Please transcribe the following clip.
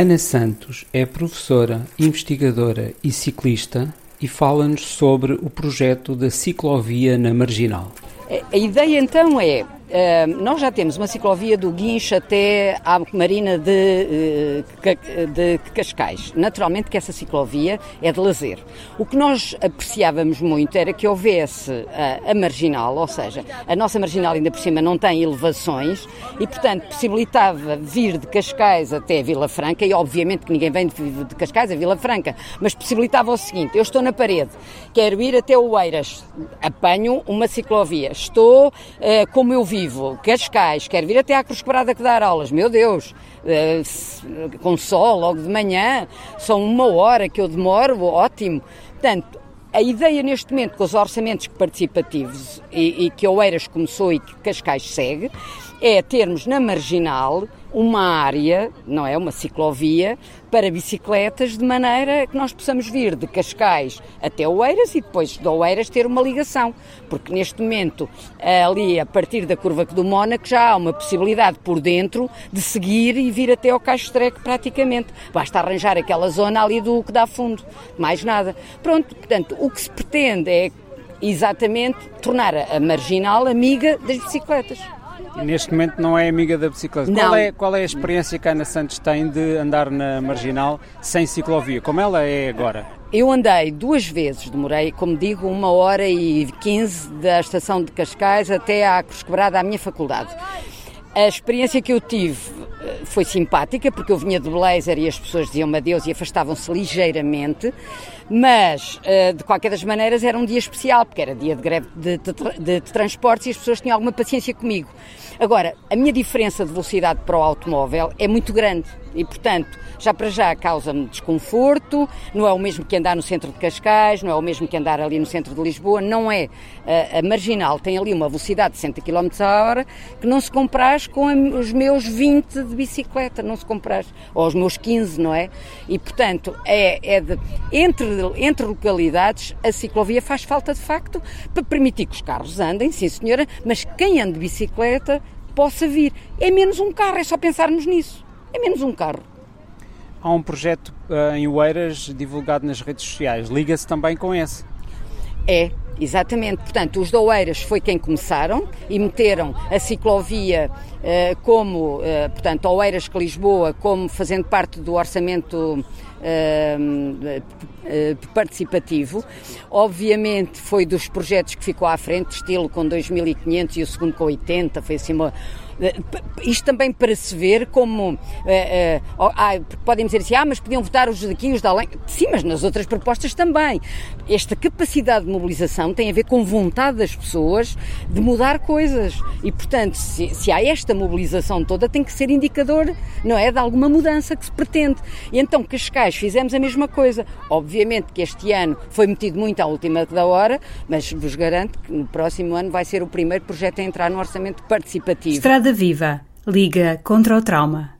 Ana Santos é professora, investigadora e ciclista e fala-nos sobre o projeto da ciclovia na Marginal. A ideia então é nós já temos uma ciclovia do Guincho até à Marina de, uh, de Cascais. Naturalmente que essa ciclovia é de lazer. O que nós apreciávamos muito era que houvesse a, a marginal, ou seja, a nossa marginal ainda por cima não tem elevações e, portanto, possibilitava vir de Cascais até Vila Franca e, obviamente, que ninguém vem de, de Cascais a Vila Franca, mas possibilitava o seguinte: eu estou na parede, quero ir até o Eiras, apanho uma ciclovia, estou uh, como eu vi vivo, Cascais, quer vir até à Cruz Quebrada que dar aulas, meu Deus, uh, com sol logo de manhã, são uma hora que eu demoro, ótimo. Portanto, a ideia neste momento com os orçamentos participativos e, e que a Oeiras começou e que Cascais segue, é termos na marginal uma área, não é? Uma ciclovia para bicicletas, de maneira que nós possamos vir de Cascais até Oeiras e depois de Oeiras ter uma ligação. Porque neste momento, ali a partir da curva do Mónaco, já há uma possibilidade por dentro de seguir e vir até ao Caixo Treco praticamente. Basta arranjar aquela zona ali do que dá fundo, mais nada. Pronto, portanto, o que se pretende é exatamente tornar a marginal amiga das bicicletas. Neste momento não é amiga da bicicleta. Qual é, qual é a experiência que a Ana Santos tem de andar na marginal sem ciclovia, como ela é agora? Eu andei duas vezes, demorei, como digo, uma hora e quinze da estação de Cascais até à Cruz Quebrada, à minha faculdade. A experiência que eu tive foi simpática, porque eu vinha de blazer e as pessoas diziam-me adeus e afastavam-se ligeiramente, mas eh, de qualquer das maneiras era um dia especial, porque era dia de greve de, de, de, de transportes e as pessoas tinham alguma paciência comigo. Agora, a minha diferença de velocidade para o automóvel é muito grande e, portanto, já para já causa-me desconforto, não é o mesmo que andar no centro de Cascais, não é o mesmo que andar ali no centro de Lisboa, não é. A, a marginal tem ali uma velocidade de 60 km a hora que não se compraz com os meus 20 de bicicleta, não se compraz, ou os meus 15, não é? E, portanto, é, é de, entre, entre localidades a ciclovia faz falta de facto para permitir que os carros andem, sim senhora, mas quem anda de bicicleta possa vir. É menos um carro, é só pensarmos nisso. É menos um carro. Há um projeto uh, em Oeiras divulgado nas redes sociais. Liga-se também com esse. É, exatamente. Portanto, os da Oeiras foi quem começaram e meteram a ciclovia uh, como, uh, portanto, Oeiras que Lisboa, como fazendo parte do orçamento participativo. Obviamente foi dos projetos que ficou à frente, estilo com 2.500 e o segundo com 80, foi assim uma, isto também para se ver como. Uh, uh, podem dizer assim, ah, mas podiam votar os daqui os da além. Sim, mas nas outras propostas também. Esta capacidade de mobilização tem a ver com vontade das pessoas de mudar coisas. E, portanto, se, se há esta mobilização toda, tem que ser indicador, não é? De alguma mudança que se pretende. E então, Cascais, fizemos a mesma coisa. Obviamente que este ano foi metido muito à última da hora, mas vos garanto que no próximo ano vai ser o primeiro projeto a entrar no orçamento participativo. Estrada Viva Liga contra o Trauma.